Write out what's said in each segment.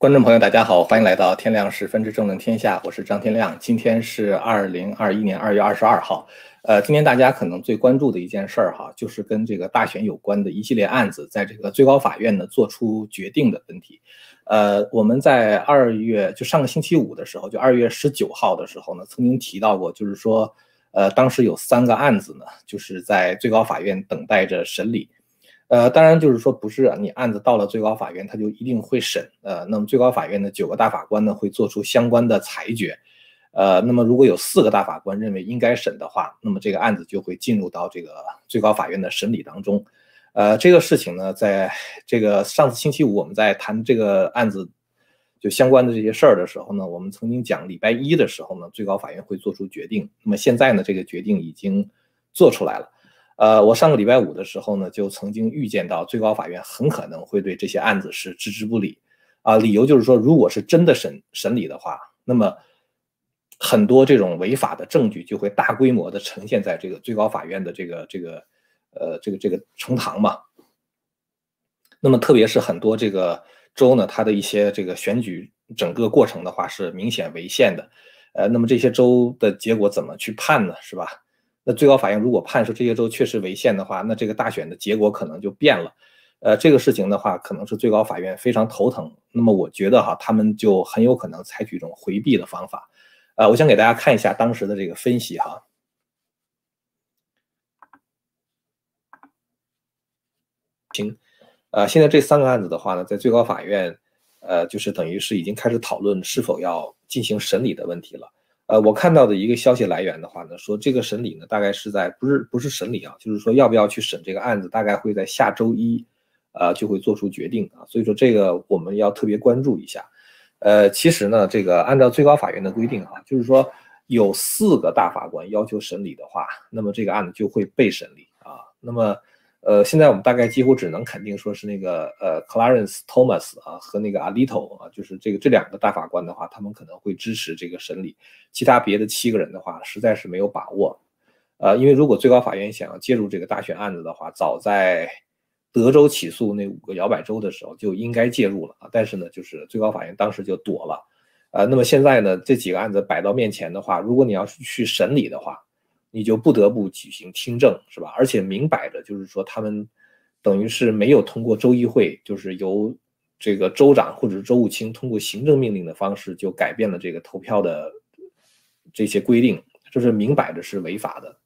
观众朋友，大家好，欢迎来到天亮十分之政论天下，我是张天亮。今天是二零二一年二月二十二号。呃，今天大家可能最关注的一件事儿哈，就是跟这个大选有关的一系列案子，在这个最高法院呢做出决定的问题。呃，我们在二月就上个星期五的时候，就二月十九号的时候呢，曾经提到过，就是说，呃，当时有三个案子呢，就是在最高法院等待着审理。呃，当然就是说，不是你案子到了最高法院，他就一定会审。呃，那么最高法院的九个大法官呢，会做出相关的裁决。呃，那么如果有四个大法官认为应该审的话，那么这个案子就会进入到这个最高法院的审理当中。呃，这个事情呢，在这个上次星期五我们在谈这个案子就相关的这些事儿的时候呢，我们曾经讲礼拜一的时候呢，最高法院会做出决定。那么现在呢，这个决定已经做出来了。呃，我上个礼拜五的时候呢，就曾经预见到最高法院很可能会对这些案子是置之不理，啊，理由就是说，如果是真的审审理的话，那么很多这种违法的证据就会大规模的呈现在这个最高法院的这个这个呃这个这个呈堂嘛。那么特别是很多这个州呢，它的一些这个选举整个过程的话是明显违宪的，呃，那么这些州的结果怎么去判呢？是吧？那最高法院如果判说这些州确实违宪的话，那这个大选的结果可能就变了。呃，这个事情的话，可能是最高法院非常头疼。那么我觉得哈，他们就很有可能采取一种回避的方法。呃，我想给大家看一下当时的这个分析哈。行，呃，现在这三个案子的话呢，在最高法院，呃，就是等于是已经开始讨论是否要进行审理的问题了。呃，我看到的一个消息来源的话呢，说这个审理呢，大概是在不是不是审理啊，就是说要不要去审这个案子，大概会在下周一，呃，就会做出决定啊。所以说这个我们要特别关注一下。呃，其实呢，这个按照最高法院的规定啊，就是说有四个大法官要求审理的话，那么这个案子就会被审理啊。那么。呃，现在我们大概几乎只能肯定说是那个呃，Clarence Thomas 啊和那个 Alito 啊，就是这个这两个大法官的话，他们可能会支持这个审理。其他别的七个人的话，实在是没有把握。呃，因为如果最高法院想要介入这个大选案子的话，早在德州起诉那五个摇摆州的时候就应该介入了啊。但是呢，就是最高法院当时就躲了。呃，那么现在呢，这几个案子摆到面前的话，如果你要是去审理的话，你就不得不举行听证，是吧？而且明摆着就是说，他们等于是没有通过州议会，就是由这个州长或者是州务卿通过行政命令的方式就改变了这个投票的这些规定，这是明摆着是违法的。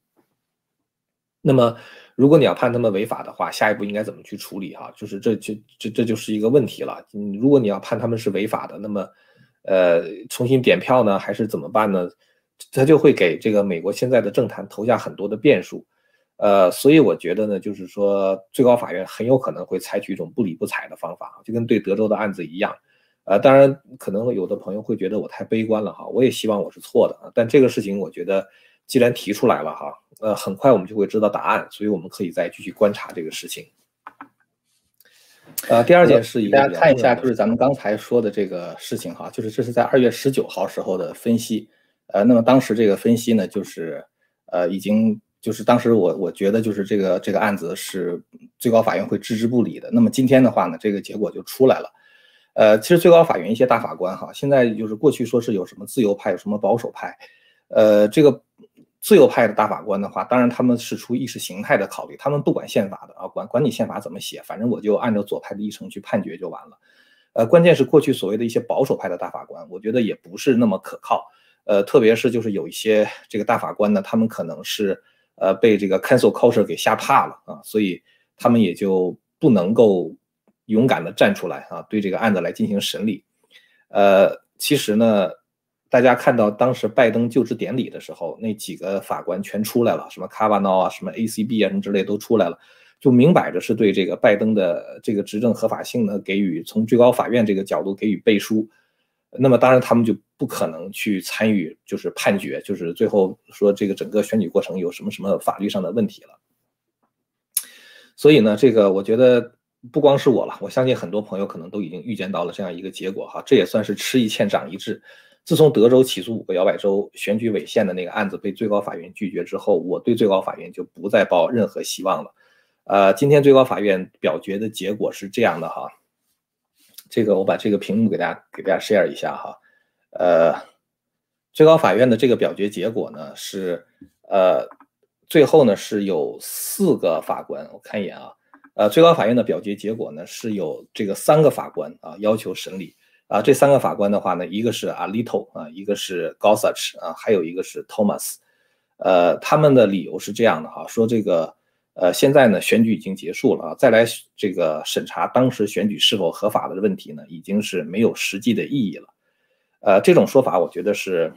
那么，如果你要判他们违法的话，下一步应该怎么去处理？哈，就是这就这这就是一个问题了。如果你要判他们是违法的，那么呃，重新点票呢，还是怎么办呢？他就会给这个美国现在的政坛投下很多的变数，呃，所以我觉得呢，就是说最高法院很有可能会采取一种不理不睬的方法，就跟对德州的案子一样，呃，当然可能有的朋友会觉得我太悲观了哈，我也希望我是错的啊，但这个事情我觉得既然提出来了哈，呃，很快我们就会知道答案，所以我们可以再继续观察这个事情。呃，第二件事，大家看一下，就是咱们刚才说的这个事情哈，就是这是在二月十九号时候的分析。呃，那么当时这个分析呢，就是，呃，已经就是当时我我觉得就是这个这个案子是最高法院会置之不理的。那么今天的话呢，这个结果就出来了。呃，其实最高法院一些大法官哈，现在就是过去说是有什么自由派，有什么保守派。呃，这个自由派的大法官的话，当然他们是出意识形态的考虑，他们不管宪法的啊，管管你宪法怎么写，反正我就按照左派的议程去判决就完了。呃，关键是过去所谓的一些保守派的大法官，我觉得也不是那么可靠。呃，特别是就是有一些这个大法官呢，他们可能是呃被这个 cancel culture 给吓怕了啊，所以他们也就不能够勇敢的站出来啊，对这个案子来进行审理。呃，其实呢，大家看到当时拜登就职典礼的时候，那几个法官全出来了，什么 Kavanaugh 啊，什么 ACB 啊，什么之类都出来了，就明摆着是对这个拜登的这个执政合法性呢给予从最高法院这个角度给予背书。那么当然，他们就不可能去参与，就是判决，就是最后说这个整个选举过程有什么什么法律上的问题了。所以呢，这个我觉得不光是我了，我相信很多朋友可能都已经预见到了这样一个结果哈。这也算是吃一堑长一智。自从德州起诉五个摇摆州选举违宪的那个案子被最高法院拒绝之后，我对最高法院就不再抱任何希望了。呃，今天最高法院表决的结果是这样的哈。这个我把这个屏幕给大家给大家 share 一下哈，呃，最高法院的这个表决结果呢是，呃，最后呢是有四个法官，我看一眼啊，呃，最高法院的表决结果呢是有这个三个法官啊要求审理啊，这三个法官的话呢，一个是 Alito 啊，一个是 Gorsuch 啊，还有一个是 Thomas，呃，他们的理由是这样的哈，说这个。呃，现在呢，选举已经结束了啊，再来这个审查当时选举是否合法的问题呢，已经是没有实际的意义了。呃，这种说法我觉得是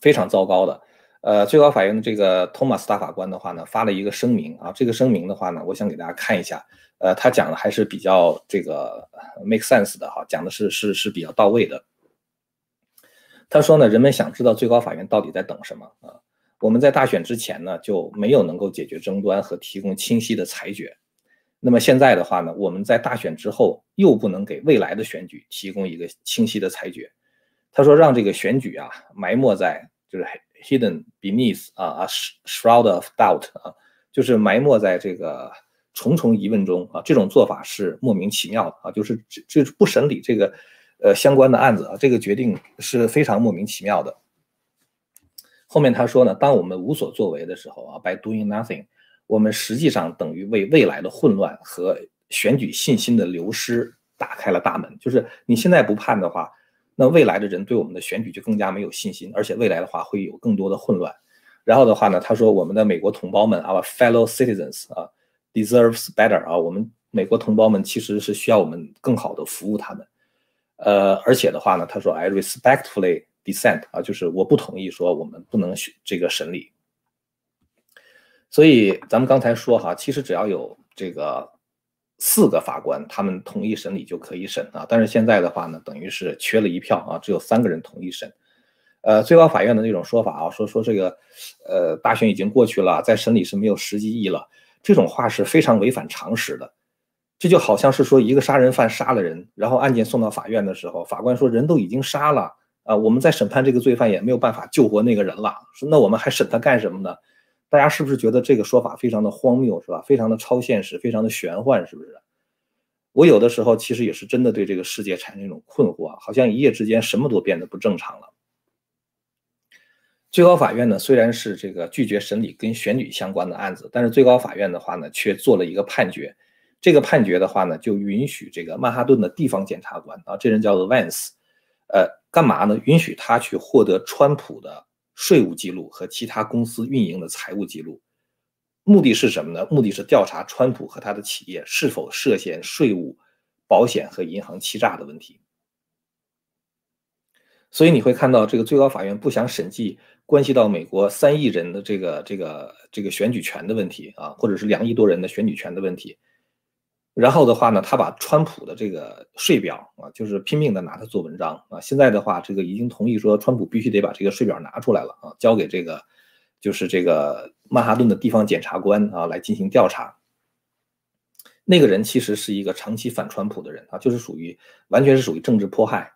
非常糟糕的。呃，最高法院的这个托马斯大法官的话呢，发了一个声明啊，这个声明的话呢，我想给大家看一下。呃，他讲的还是比较这个 make sense 的哈，讲的是是是比较到位的。他说呢，人们想知道最高法院到底在等什么啊？我们在大选之前呢，就没有能够解决争端和提供清晰的裁决。那么现在的话呢，我们在大选之后又不能给未来的选举提供一个清晰的裁决。他说，让这个选举啊埋没在就是 hidden beneath 啊啊 shroud of doubt 啊，就是埋没在这个重重疑问中啊。这种做法是莫名其妙的啊，就是这这不审理这个呃相关的案子啊，这个决定是非常莫名其妙的。后面他说呢，当我们无所作为的时候啊，by doing nothing，我们实际上等于为未来的混乱和选举信心的流失打开了大门。就是你现在不判的话，那未来的人对我们的选举就更加没有信心，而且未来的话会有更多的混乱。然后的话呢，他说我们的美国同胞们，our fellow citizens 啊，deserves better 啊，我们美国同胞们其实是需要我们更好的服务他们。呃，而且的话呢，他说 I respectfully。dissent 啊，就是我不同意说我们不能选这个审理。所以咱们刚才说哈，其实只要有这个四个法官他们同意审理就可以审啊。但是现在的话呢，等于是缺了一票啊，只有三个人同意审。呃，最高法院的那种说法啊，说说这个呃大选已经过去了，在审理是没有实际意义了，这种话是非常违反常识的。这就好像是说一个杀人犯杀了人，然后案件送到法院的时候，法官说人都已经杀了。啊，我们在审判这个罪犯也没有办法救活那个人了，说那我们还审他干什么呢？大家是不是觉得这个说法非常的荒谬，是吧？非常的超现实，非常的玄幻，是不是？我有的时候其实也是真的对这个世界产生一种困惑啊，好像一夜之间什么都变得不正常了。最高法院呢，虽然是这个拒绝审理跟选举相关的案子，但是最高法院的话呢，却做了一个判决。这个判决的话呢，就允许这个曼哈顿的地方检察官啊，这人叫做 Vance，呃。干嘛呢？允许他去获得川普的税务记录和其他公司运营的财务记录，目的是什么呢？目的是调查川普和他的企业是否涉嫌税务、保险和银行欺诈的问题。所以你会看到，这个最高法院不想审计关系到美国三亿人的这个这个这个选举权的问题啊，或者是两亿多人的选举权的问题。然后的话呢，他把川普的这个税表啊，就是拼命的拿它做文章啊。现在的话，这个已经同意说，川普必须得把这个税表拿出来了啊，交给这个就是这个曼哈顿的地方检察官啊来进行调查。那个人其实是一个长期反川普的人啊，就是属于完全是属于政治迫害。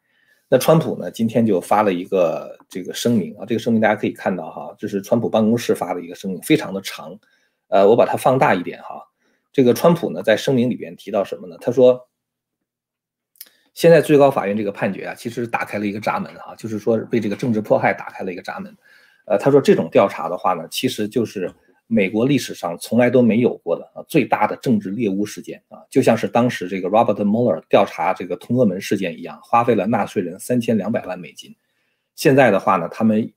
那川普呢，今天就发了一个这个声明啊，这个声明大家可以看到哈，这是川普办公室发的一个声明，非常的长，呃，我把它放大一点哈。这个川普呢，在声明里边提到什么呢？他说，现在最高法院这个判决啊，其实打开了一个闸门啊，就是说为这个政治迫害打开了一个闸门。呃，他说这种调查的话呢，其实就是美国历史上从来都没有过的啊最大的政治猎巫事件啊，就像是当时这个 Robert Mueller 调查这个通俄门事件一样，花费了纳税人三千两百万美金。现在的话呢，他们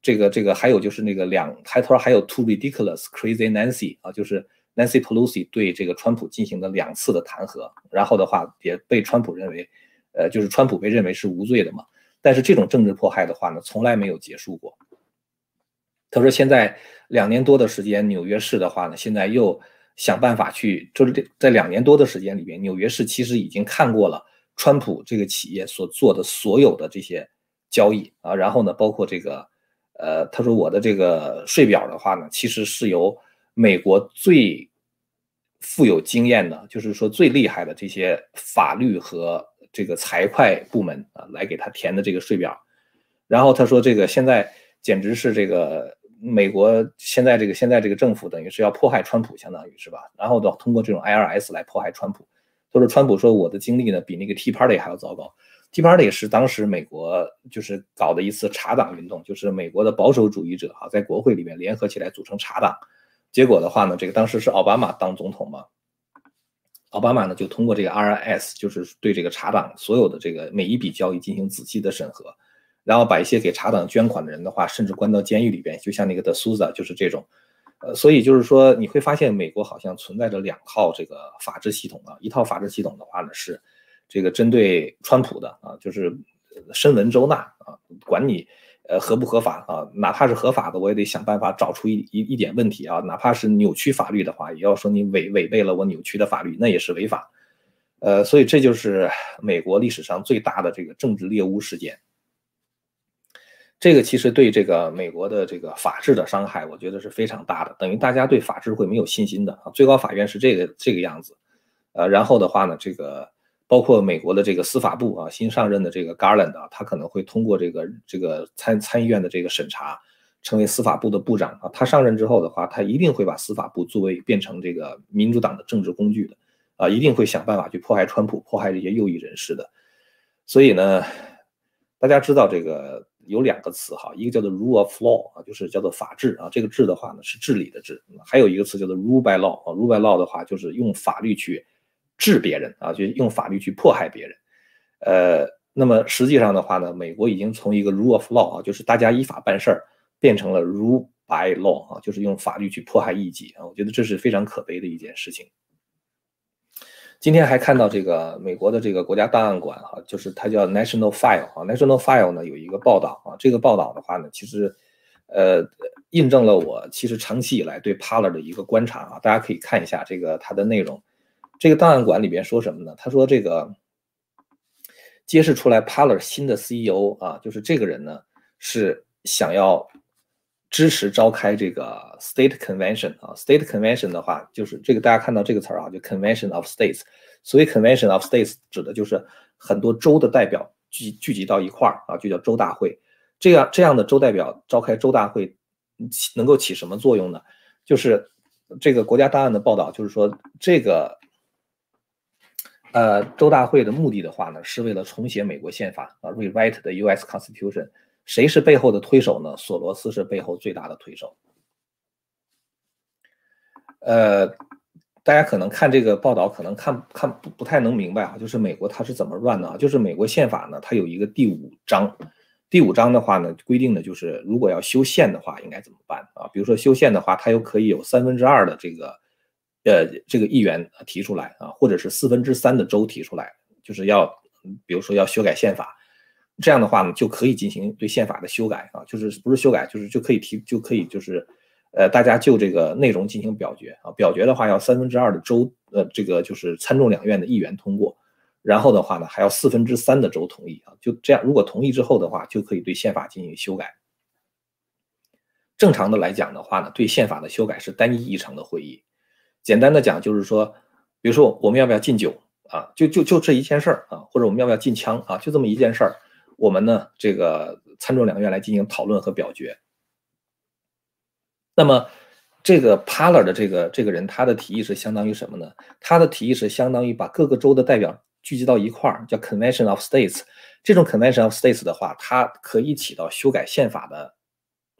这个这个还有就是那个两，他说还有 Too Ridiculous Crazy Nancy 啊，就是。Nancy Pelosi 对这个川普进行了两次的弹劾，然后的话也被川普认为，呃，就是川普被认为是无罪的嘛。但是这种政治迫害的话呢，从来没有结束过。他说，现在两年多的时间，纽约市的话呢，现在又想办法去，就是在两年多的时间里边，纽约市其实已经看过了川普这个企业所做的所有的这些交易啊，然后呢，包括这个，呃，他说我的这个税表的话呢，其实是由。美国最富有经验的，就是说最厉害的这些法律和这个财会部门啊，来给他填的这个税表。然后他说，这个现在简直是这个美国现在这个现在这个政府等于是要迫害川普，相当于是吧？然后的通过这种 IRS 来迫害川普。他说川普说我的经历呢比那个 Tea Party 还要糟糕。Tea Party 是当时美国就是搞的一次茶党运动，就是美国的保守主义者哈在国会里面联合起来组成茶党，结果的话呢，这个当时是奥巴马当总统嘛，奥巴马呢就通过这个 RIS，就是对这个茶党所有的这个每一笔交易进行仔细的审核，然后把一些给茶党捐款的人的话，甚至关到监狱里边，就像那个德苏萨就是这种，呃，所以就是说你会发现美国好像存在着两套这个法治系统啊，一套法治系统的话呢是。这个针对川普的啊，就是深闻周纳啊，管你呃合不合法啊，哪怕是合法的，我也得想办法找出一一一点问题啊，哪怕是扭曲法律的话，也要说你违违背了我扭曲的法律，那也是违法。呃，所以这就是美国历史上最大的这个政治猎巫事件。这个其实对这个美国的这个法治的伤害，我觉得是非常大的，等于大家对法治会没有信心的啊。最高法院是这个这个样子，呃，然后的话呢，这个。包括美国的这个司法部啊，新上任的这个 Garland 啊，他可能会通过这个这个参参议院的这个审查，成为司法部的部长啊。他上任之后的话，他一定会把司法部作为变成这个民主党的政治工具的啊，一定会想办法去迫害川普，迫害这些右翼人士的。所以呢，大家知道这个有两个词哈，一个叫做 rule of law 啊，就是叫做法治啊，这个治的话呢是治理的治，还有一个词叫做 rule by law 啊，rule by law 的话就是用法律去。治别人啊，就用法律去迫害别人，呃，那么实际上的话呢，美国已经从一个 rule of law 啊，就是大家依法办事儿，变成了 rule by law 啊，就是用法律去迫害异己啊，我觉得这是非常可悲的一件事情。今天还看到这个美国的这个国家档案馆哈，就是它叫 National File 啊，National File 呢有一个报道啊，这个报道的话呢，其实呃印证了我其实长期以来对 p a l l e r 的一个观察啊，大家可以看一下这个它的内容。这个档案馆里边说什么呢？他说这个揭示出来 p a l e r 新的 CEO 啊，就是这个人呢是想要支持召开这个 State Convention 啊，State Convention 的话就是这个大家看到这个词儿啊，就 Convention of States。所谓 Convention of States 指的就是很多州的代表聚聚集到一块儿啊，就叫州大会。这样这样的州代表召开州大会起，能够起什么作用呢？就是这个国家档案的报道就是说这个。呃，州大会的目的的话呢，是为了重写美国宪法啊，rewrite the U.S. Constitution。谁是背后的推手呢？索罗斯是背后最大的推手。呃，大家可能看这个报道，可能看看不不太能明白啊，就是美国它是怎么乱的啊？就是美国宪法呢，它有一个第五章，第五章的话呢，规定的就是如果要修宪的话，应该怎么办啊？比如说修宪的话，它又可以有三分之二的这个。呃，这个议员提出来啊，或者是四分之三的州提出来，就是要，比如说要修改宪法，这样的话呢，就可以进行对宪法的修改啊，就是不是修改，就是就可以提，就可以就是，呃，大家就这个内容进行表决啊，表决的话要三分之二的州，呃，这个就是参众两院的议员通过，然后的话呢，还要四分之三的州同意啊，就这样，如果同意之后的话，就可以对宪法进行修改。正常的来讲的话呢，对宪法的修改是单一议程的会议。简单的讲就是说，比如说我们要不要禁酒啊？就就就这一件事儿啊，或者我们要不要禁枪啊？就这么一件事儿，我们呢这个参众两院来进行讨论和表决。那么这个 p a l e r 的这个这个人，他的提议是相当于什么呢？他的提议是相当于把各个州的代表聚集到一块儿，叫 Convention of States。这种 Convention of States 的话，它可以起到修改宪法的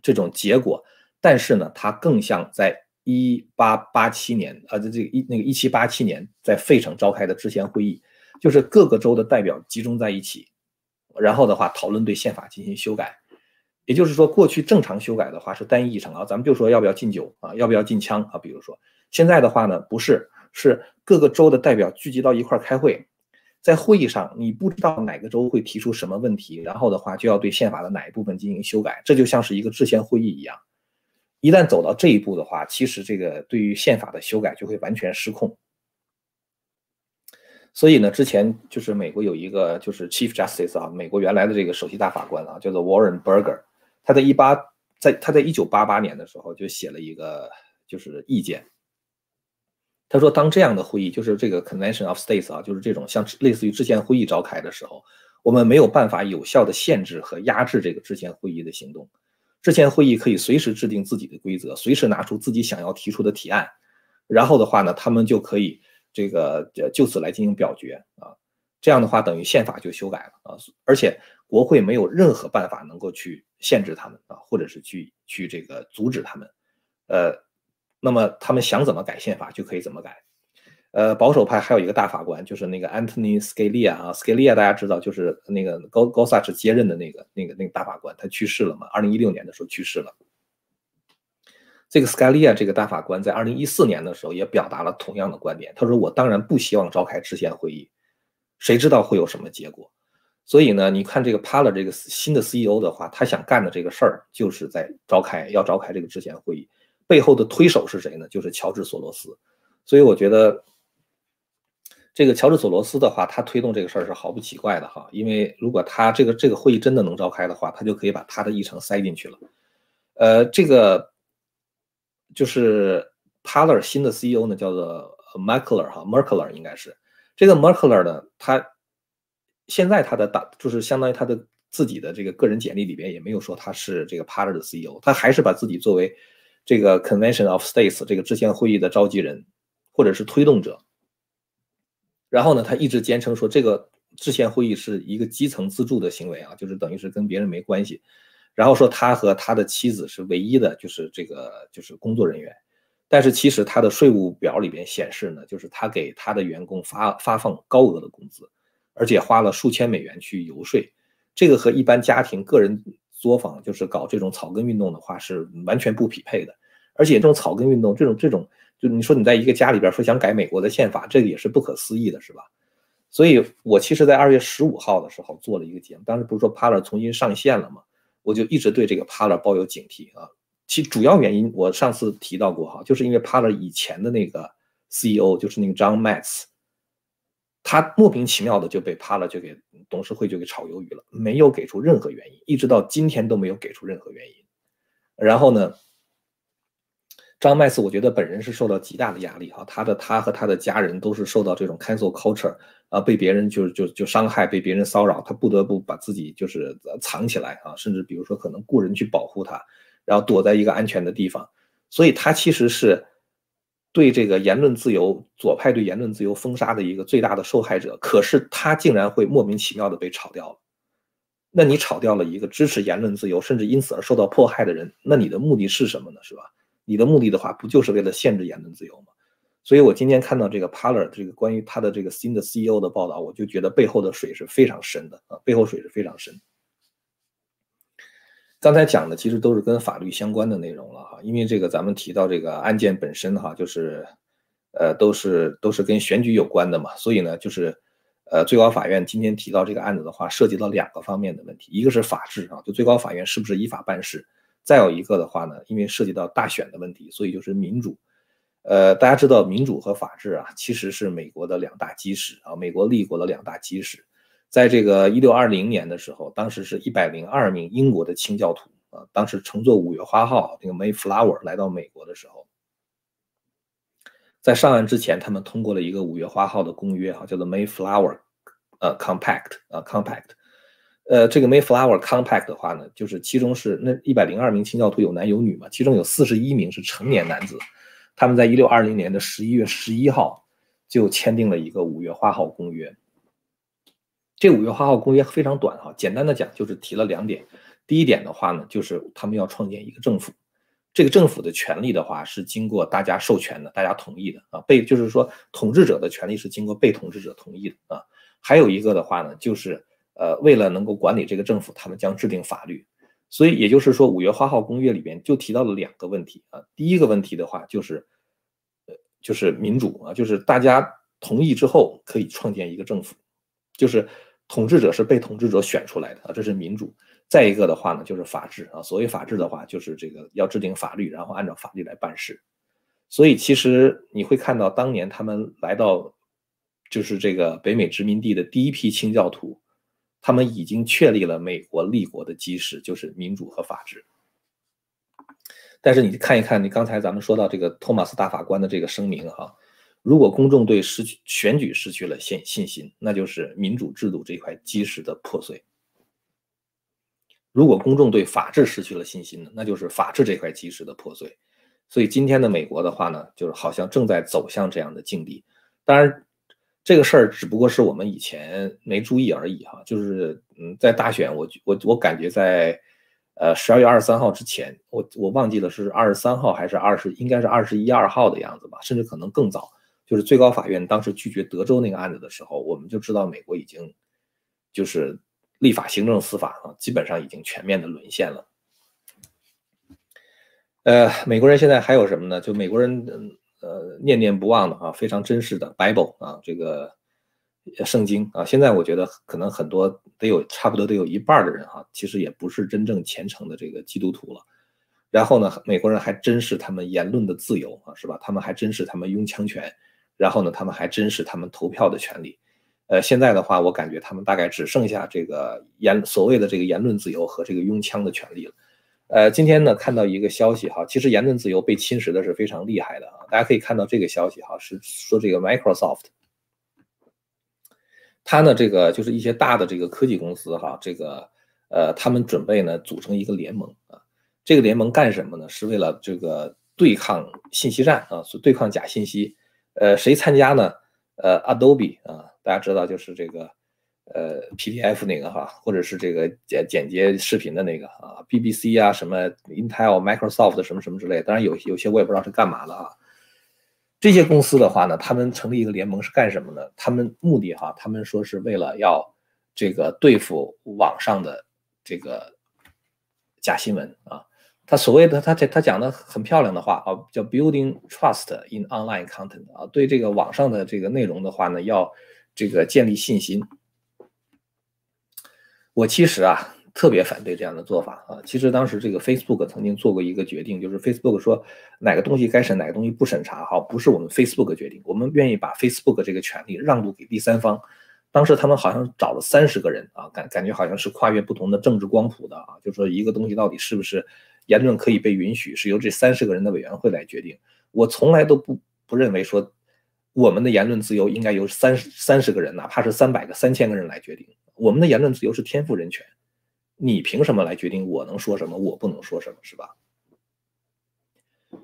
这种结果，但是呢，它更像在。一八八七年啊，这这一那个一七八七年在费城召开的制宪会议，就是各个州的代表集中在一起，然后的话讨论对宪法进行修改。也就是说，过去正常修改的话是单一议程啊，咱们就说要不要禁酒啊，要不要禁枪啊。比如说现在的话呢，不是，是各个州的代表聚集到一块开会，在会议上你不知道哪个州会提出什么问题，然后的话就要对宪法的哪一部分进行修改，这就像是一个制宪会议一样。一旦走到这一步的话，其实这个对于宪法的修改就会完全失控。所以呢，之前就是美国有一个就是 Chief Justice 啊，美国原来的这个首席大法官啊，叫做 Warren Burger，他在一八在他在一九八八年的时候就写了一个就是意见。他说，当这样的会议，就是这个 Convention of States 啊，就是这种像类似于制宪会议召开的时候，我们没有办法有效的限制和压制这个制宪会议的行动。之前会议可以随时制定自己的规则，随时拿出自己想要提出的提案，然后的话呢，他们就可以这个就此来进行表决啊。这样的话，等于宪法就修改了啊，而且国会没有任何办法能够去限制他们啊，或者是去去这个阻止他们，呃，那么他们想怎么改宪法就可以怎么改。呃，保守派还有一个大法官，就是那个 Anthony Scalia 啊，Scalia 大家知道，就是那个高高萨 c 接任的那个那个那个大法官，他去世了嘛，二零一六年的时候去世了。这个 Scalia 这个大法官在二零一四年的时候也表达了同样的观点，他说：“我当然不希望召开制宪会议。”谁知道会有什么结果？所以呢，你看这个 p a l a 这个新的 CEO 的话，他想干的这个事儿，就是在召开要召开这个制宪会议，背后的推手是谁呢？就是乔治索罗斯。所以我觉得，这个乔治索罗斯的话，他推动这个事儿是毫不奇怪的哈。因为如果他这个这个会议真的能召开的话，他就可以把他的议程塞进去了。呃，这个就是 Paler 新的 CEO 呢，叫做 Merkler 哈，Merkler 应该是。这个 Merkler 呢，他现在他的大就是相当于他的自己的这个个人简历里边也没有说他是这个 Paler 的 CEO，他还是把自己作为这个 Convention of States 这个制宪会议的召集人或者是推动者。然后呢，他一直坚称说这个制宪会议是一个基层自助的行为啊，就是等于是跟别人没关系。然后说他和他的妻子是唯一的就是这个就是工作人员。但是其实他的税务表里边显示呢，就是他给他的员工发发放高额的工资，而且花了数千美元去游说，这个和一般家庭个人作坊就是搞这种草根运动的话是完全不匹配的。而且这种草根运动，这种这种，就你说你在一个家里边说想改美国的宪法，这个也是不可思议的，是吧？所以我其实，在二月十五号的时候做了一个节目，当时不是说 p a l a 重新上线了吗？我就一直对这个 p a l a 抱有警惕啊。其主要原因，我上次提到过哈，就是因为 p a l a 以前的那个 CEO 就是那个 John Matz，他莫名其妙的就被 p a l a 就给董事会就给炒鱿鱼了，没有给出任何原因，一直到今天都没有给出任何原因。然后呢，张麦斯我觉得本人是受到极大的压力哈，他的他和他的家人都是受到这种 cancel culture 啊，被别人就就就伤害，被别人骚扰，他不得不把自己就是藏起来啊，甚至比如说可能雇人去保护他。然后躲在一个安全的地方，所以他其实是对这个言论自由左派对言论自由封杀的一个最大的受害者。可是他竟然会莫名其妙的被炒掉了。那你炒掉了一个支持言论自由，甚至因此而受到迫害的人，那你的目的是什么呢？是吧？你的目的的话，不就是为了限制言论自由吗？所以我今天看到这个 p a l a r 这个关于他的这个新的 CEO 的报道，我就觉得背后的水是非常深的啊，背后水是非常深。刚才讲的其实都是跟法律相关的内容了哈，因为这个咱们提到这个案件本身哈，就是，呃，都是都是跟选举有关的嘛，所以呢，就是，呃，最高法院今天提到这个案子的话，涉及到两个方面的问题，一个是法治啊，就最高法院是不是依法办事，再有一个的话呢，因为涉及到大选的问题，所以就是民主，呃，大家知道民主和法治啊，其实是美国的两大基石啊，美国立国的两大基石。在这个一六二零年的时候，当时是一百零二名英国的清教徒啊，当时乘坐五月花号那个 Mayflower 来到美国的时候，在上岸之前，他们通过了一个五月花号的公约啊，叫做 Mayflower 呃 Compact 啊 Compact，呃，这个 Mayflower Compact 的话呢，就是其中是那一百零二名清教徒有男有女嘛，其中有四十一名是成年男子，他们在一六二零年的十一月十一号就签订了一个五月花号公约。这五月花号公约非常短哈，简单的讲就是提了两点。第一点的话呢，就是他们要创建一个政府，这个政府的权利的话是经过大家授权的，大家同意的啊。被就是说统治者的权利是经过被统治者同意的啊。还有一个的话呢，就是呃，为了能够管理这个政府，他们将制定法律。所以也就是说，五月花号公约里边就提到了两个问题啊。第一个问题的话就是，呃，就是民主啊，就是大家同意之后可以创建一个政府，就是。统治者是被统治者选出来的啊，这是民主。再一个的话呢，就是法治啊。所谓法治的话，就是这个要制定法律，然后按照法律来办事。所以其实你会看到，当年他们来到就是这个北美殖民地的第一批清教徒，他们已经确立了美国立国的基石，就是民主和法治。但是你看一看，你刚才咱们说到这个托马斯大法官的这个声明哈。如果公众对失去选举失去了信信心，那就是民主制度这块基石的破碎；如果公众对法治失去了信心呢，那就是法治这块基石的破碎。所以今天的美国的话呢，就是好像正在走向这样的境地。当然，这个事儿只不过是我们以前没注意而已哈。就是嗯，在大选，我我我感觉在呃十二月二十三号之前，我我忘记了是二十三号还是二十，应该是二十一二号的样子吧，甚至可能更早。就是最高法院当时拒绝德州那个案子的时候，我们就知道美国已经就是立法、行政、司法啊，基本上已经全面的沦陷了。呃，美国人现在还有什么呢？就美国人呃念念不忘的啊，非常珍视的 Bible 啊，这个圣经啊，现在我觉得可能很多得有差不多得有一半的人哈，其实也不是真正虔诚的这个基督徒了。然后呢，美国人还珍视他们言论的自由啊，是吧？他们还珍视他们拥枪权。然后呢，他们还珍视他们投票的权利。呃，现在的话，我感觉他们大概只剩下这个言所谓的这个言论自由和这个拥枪的权利了。呃，今天呢，看到一个消息哈，其实言论自由被侵蚀的是非常厉害的啊。大家可以看到这个消息哈，是说这个 Microsoft，它呢这个就是一些大的这个科技公司哈，这个呃，他们准备呢组成一个联盟啊。这个联盟干什么呢？是为了这个对抗信息战啊，是对抗假信息。呃，谁参加呢？呃，Adobe 啊，大家知道就是这个，呃，PDF 那个哈，或者是这个剪剪接视频的那个啊，BBC 啊，什么 Intel、Microsoft 什么什么之类。当然有有些我也不知道是干嘛的啊。这些公司的话呢，他们成立一个联盟是干什么呢？他们目的哈，他们说是为了要这个对付网上的这个假新闻啊。他所谓的他他讲的很漂亮的话啊，叫 building trust in online content 啊，对这个网上的这个内容的话呢，要这个建立信心。我其实啊特别反对这样的做法啊。其实当时这个 Facebook 曾经做过一个决定，就是 Facebook 说哪个东西该审，哪个东西不审查，哈，不是我们 Facebook 决定，我们愿意把 Facebook 这个权利让渡给第三方。当时他们好像找了三十个人啊，感感觉好像是跨越不同的政治光谱的啊，就说一个东西到底是不是。言论可以被允许，是由这三十个人的委员会来决定。我从来都不不认为说，我们的言论自由应该由三十三十个人，哪怕是三百个、三千个人来决定。我们的言论自由是天赋人权，你凭什么来决定我能说什么，我不能说什么，是吧？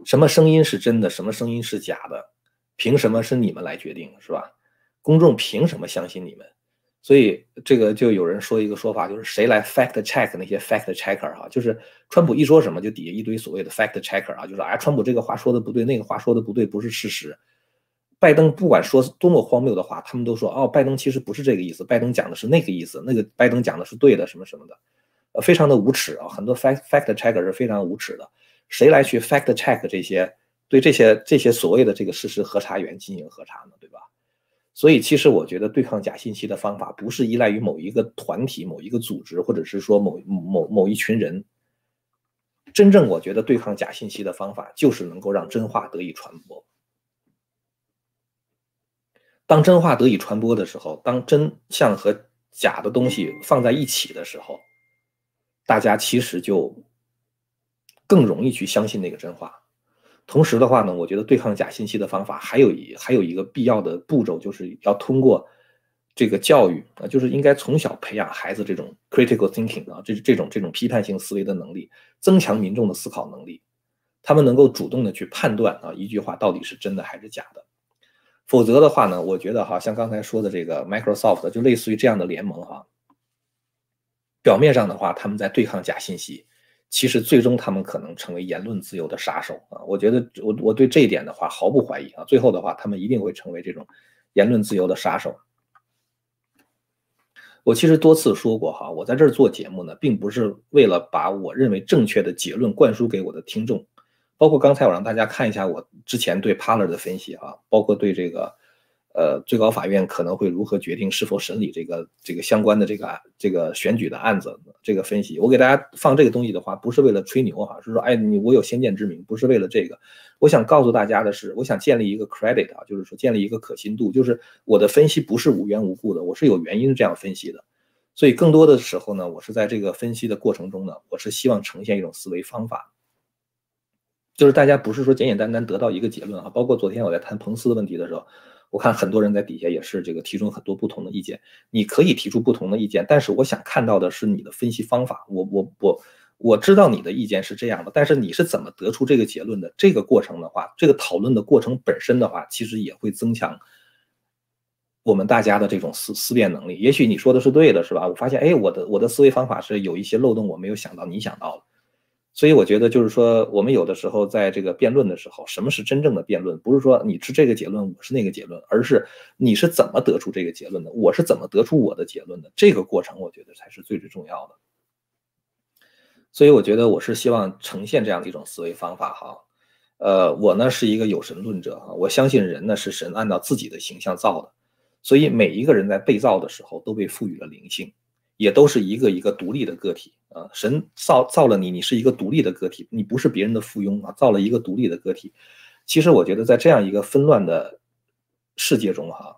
什么声音是真的，什么声音是假的，凭什么是你们来决定，是吧？公众凭什么相信你们？所以这个就有人说一个说法，就是谁来 fact check 那些 fact checker 哈，就是川普一说什么，就底下一堆所谓的 fact checker 啊，就是哎，川普这个话说的不对，那个话说的不对，不是事实。拜登不管说多么荒谬的话，他们都说哦，拜登其实不是这个意思，拜登讲的是那个意思，那个拜登讲的是对的，什么什么的，呃，非常的无耻啊，很多 fact fact checker 是非常无耻的。谁来去 fact check 这些对这些这些所谓的这个事实核查员进行核查呢？对吧？所以，其实我觉得对抗假信息的方法不是依赖于某一个团体、某一个组织，或者是说某某某一群人。真正我觉得对抗假信息的方法，就是能够让真话得以传播。当真话得以传播的时候，当真相和假的东西放在一起的时候，大家其实就更容易去相信那个真话。同时的话呢，我觉得对抗假信息的方法还有一还有一个必要的步骤，就是要通过这个教育啊，就是应该从小培养孩子这种 critical thinking 啊，这这种这种批判性思维的能力，增强民众的思考能力，他们能够主动的去判断啊一句话到底是真的还是假的。否则的话呢，我觉得哈，像刚才说的这个 Microsoft 就类似于这样的联盟哈，表面上的话他们在对抗假信息。其实最终他们可能成为言论自由的杀手啊！我觉得我我对这一点的话毫不怀疑啊！最后的话，他们一定会成为这种言论自由的杀手。我其实多次说过哈，我在这儿做节目呢，并不是为了把我认为正确的结论灌输给我的听众，包括刚才我让大家看一下我之前对 Paler 的分析啊，包括对这个。呃，最高法院可能会如何决定是否审理这个这个相关的这个这个选举的案子？这个分析，我给大家放这个东西的话，不是为了吹牛哈，是说，哎，你我有先见之明，不是为了这个。我想告诉大家的是，我想建立一个 credit 啊，就是说建立一个可信度，就是我的分析不是无缘无故的，我是有原因这样分析的。所以更多的时候呢，我是在这个分析的过程中呢，我是希望呈现一种思维方法，就是大家不是说简简单单得到一个结论啊。包括昨天我在谈彭斯的问题的时候。我看很多人在底下也是这个提出很多不同的意见，你可以提出不同的意见，但是我想看到的是你的分析方法。我我我我知道你的意见是这样的，但是你是怎么得出这个结论的？这个过程的话，这个讨论的过程本身的话，其实也会增强我们大家的这种思思辨能力。也许你说的是对的，是吧？我发现，哎，我的我的思维方法是有一些漏洞，我没有想到，你想到了。所以我觉得就是说，我们有的时候在这个辩论的时候，什么是真正的辩论？不是说你是这个结论，我是那个结论，而是你是怎么得出这个结论的，我是怎么得出我的结论的。这个过程，我觉得才是最最重要的。所以我觉得我是希望呈现这样的一种思维方法哈。呃，我呢是一个有神论者哈，我相信人呢是神按照自己的形象造的，所以每一个人在被造的时候都被赋予了灵性。也都是一个一个独立的个体啊！神造造了你，你是一个独立的个体，你不是别人的附庸啊！造了一个独立的个体。其实我觉得，在这样一个纷乱的世界中，哈，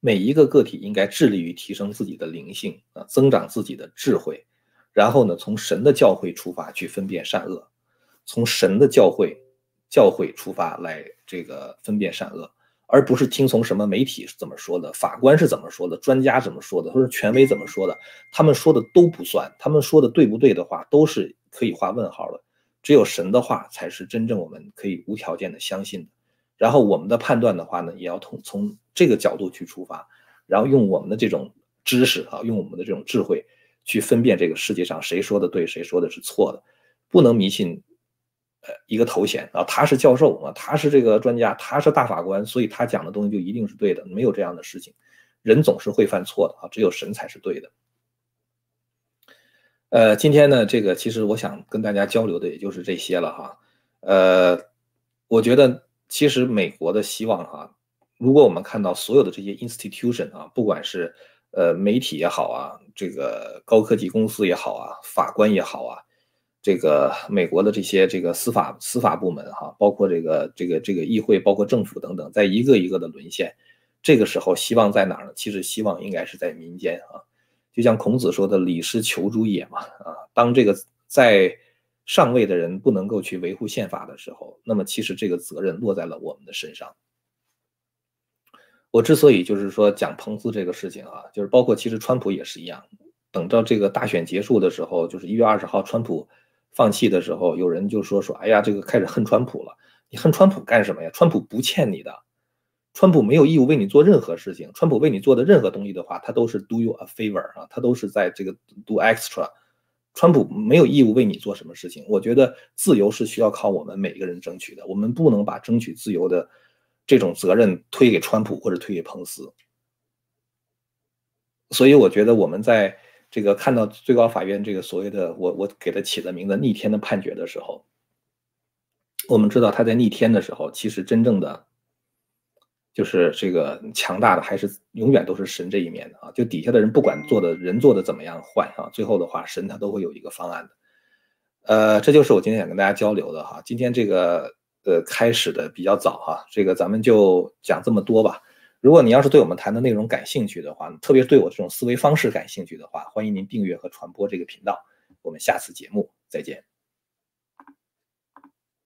每一个个体应该致力于提升自己的灵性啊，增长自己的智慧，然后呢，从神的教诲出发去分辨善恶，从神的教诲教诲出发来这个分辨善恶。而不是听从什么媒体是怎么说的，法官是怎么说的，专家怎么说的，或者权威怎么说的，他们说的都不算，他们说的对不对的话都是可以画问号的。只有神的话才是真正我们可以无条件的相信的。然后我们的判断的话呢，也要从从这个角度去出发，然后用我们的这种知识啊，用我们的这种智慧去分辨这个世界上谁说的对，谁说的是错的，不能迷信。呃，一个头衔啊，他是教授啊，他是这个专家，他是大法官，所以他讲的东西就一定是对的，没有这样的事情。人总是会犯错的啊，只有神才是对的。呃，今天呢，这个其实我想跟大家交流的也就是这些了哈。呃，我觉得其实美国的希望哈，如果我们看到所有的这些 institution 啊，不管是呃媒体也好啊，这个高科技公司也好啊，法官也好啊。这个美国的这些这个司法司法部门哈，包括这个这个这个议会，包括政府等等，在一个一个的沦陷。这个时候希望在哪儿呢？其实希望应该是在民间啊。就像孔子说的“礼失求诸也”嘛啊。当这个在上位的人不能够去维护宪法的时候，那么其实这个责任落在了我们的身上。我之所以就是说讲彭斯这个事情啊，就是包括其实川普也是一样。等到这个大选结束的时候，就是一月二十号，川普。放弃的时候，有人就说说，哎呀，这个开始恨川普了。你恨川普干什么呀？川普不欠你的，川普没有义务为你做任何事情。川普为你做的任何东西的话，他都是 do you a favor 啊，他都是在这个 do extra。川普没有义务为你做什么事情。我觉得自由是需要靠我们每一个人争取的，我们不能把争取自由的这种责任推给川普或者推给彭斯。所以我觉得我们在。这个看到最高法院这个所谓的我我给他起的名字逆天的判决的时候，我们知道他在逆天的时候，其实真正的就是这个强大的还是永远都是神这一面的啊！就底下的人不管做的人做的怎么样坏啊，最后的话神他都会有一个方案的。呃，这就是我今天想跟大家交流的哈。今天这个呃开始的比较早哈，这个咱们就讲这么多吧。如果你要是对我们谈的内容感兴趣的话，特别是对我这种思维方式感兴趣的话，欢迎您订阅和传播这个频道。我们下次节目再见。